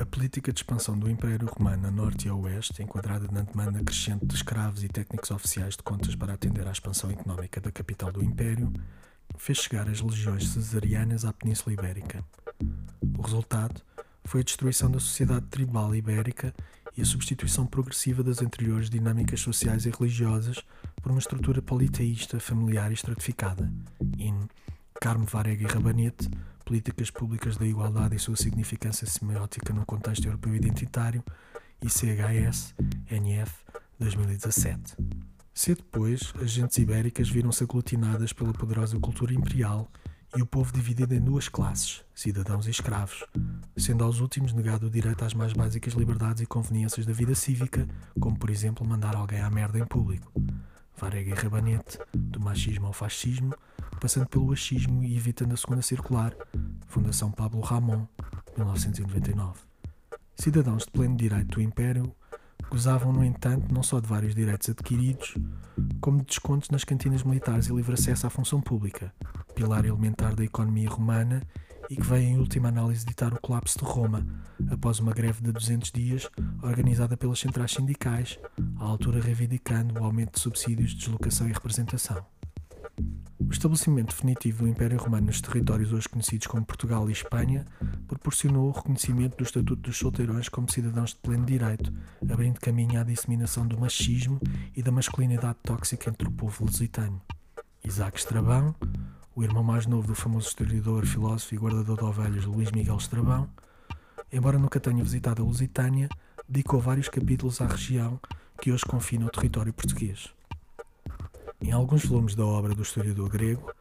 A política de expansão do Império Romano a norte e a oeste, enquadrada na demanda crescente de escravos e técnicos oficiais de contas para atender à expansão económica da capital do Império, fez chegar as legiões cesarianas à Península Ibérica. O resultado foi a destruição da sociedade tribal ibérica e a substituição progressiva das anteriores dinâmicas sociais e religiosas por uma estrutura politeísta, familiar e estratificada. In Carmo Varega e Rabanete, Políticas Públicas da Igualdade e sua significância semiótica no contexto europeu identitário, e CHS, NF, 2017. Cedo depois, as gentes ibéricas viram-se aglutinadas pela poderosa cultura imperial e o povo dividido em duas classes, cidadãos e escravos, sendo aos últimos negado o direito às mais básicas liberdades e conveniências da vida cívica, como por exemplo mandar alguém à merda em público. Varega e Rabanete, do machismo ao fascismo, passando pelo achismo e evitando a segunda circular, Fundação Pablo Ramon, 1999. Cidadãos de pleno direito do Império gozavam, no entanto, não só de vários direitos adquiridos, como de descontos nas cantinas militares e livre acesso à função pública, pilar elementar da economia romana e que veio em última análise ditar o colapso de Roma, após uma greve de 200 dias organizada pelas centrais sindicais, à altura reivindicando o aumento de subsídios de deslocação e representação. O estabelecimento definitivo do Império Romano nos territórios hoje conhecidos como Portugal e Espanha proporcionou o reconhecimento do Estatuto dos Solteirões como cidadãos de pleno direito, abrindo caminho à disseminação do machismo e da masculinidade tóxica entre o povo lusitano. Isaac Estrabão, o irmão mais novo do famoso historiador, filósofo e guardador de ovelhas Luís Miguel Estrabão, embora nunca tenha visitado a Lusitânia, dedicou vários capítulos à região que hoje confina o território português. Em alguns volumes da obra do historiador grego,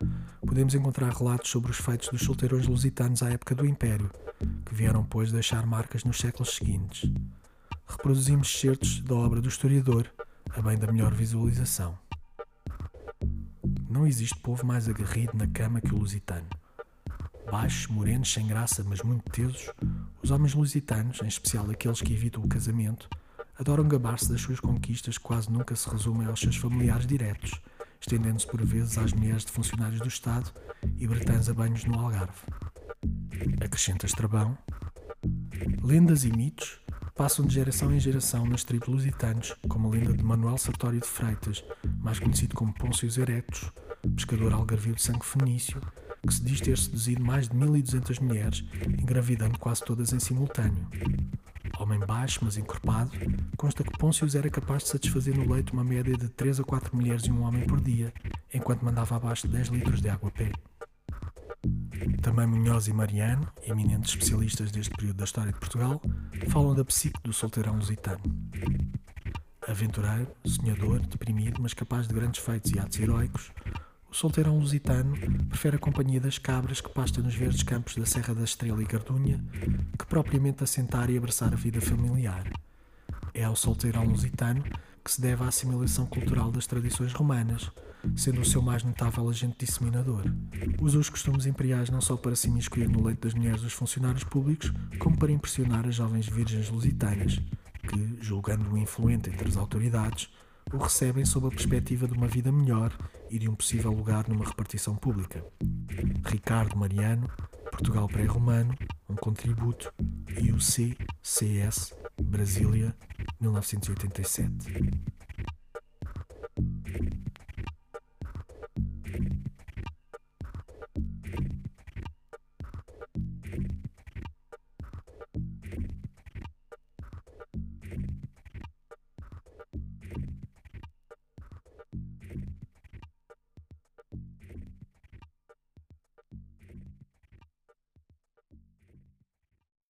podemos encontrar relatos sobre os feitos dos solteirões lusitanos à época do Império, que vieram, pois, deixar marcas nos séculos seguintes. Reproduzimos certos da obra do historiador, a bem da melhor visualização. Não existe povo mais agarrido na cama que o lusitano. Baixos, morenos, sem graça, mas muito tesos, os homens lusitanos, em especial aqueles que evitam o casamento, adoram gabar-se das suas conquistas que quase nunca se resumem aos seus familiares diretos, estendendo-se por vezes às mulheres de funcionários do Estado e bretãs a banhos no Algarve. Acrescenta Estrabão. Lendas e mitos passam de geração em geração nas tribos lusitanos, como a lenda de Manuel Sartório de Freitas, mais conhecido como Pôncio Erectus, pescador algarvio de sangue fenício, que se diz ter seduzido mais de 1200 mulheres, engravidando quase todas em simultâneo. Homem baixo, mas encorpado, consta que Pôncio era capaz de satisfazer no leito uma média de 3 a 4 mulheres e um homem por dia, enquanto mandava abaixo de 10 litros de água a pé. Também Munhoz e Mariano, eminentes especialistas deste período da história de Portugal, falam da psique do solteirão lusitano. Aventureiro, sonhador, deprimido, mas capaz de grandes feitos e atos heróicos, solteirão lusitano prefere a companhia das cabras que pasta nos verdes campos da Serra da Estrela e Gardunha que propriamente assentar e abraçar a vida familiar. É ao solteirão lusitano que se deve a assimilação cultural das tradições romanas, sendo o seu mais notável agente disseminador. Usa os costumes imperiais não só para se imiscuir no leito das mulheres dos funcionários públicos, como para impressionar as jovens virgens lusitanas, que, julgando-o influente entre as autoridades, o recebem sob a perspectiva de uma vida melhor e de um possível lugar numa repartição pública. Ricardo Mariano, Portugal Pré-Romano, um contributo, IUC, CS, Brasília, 1987.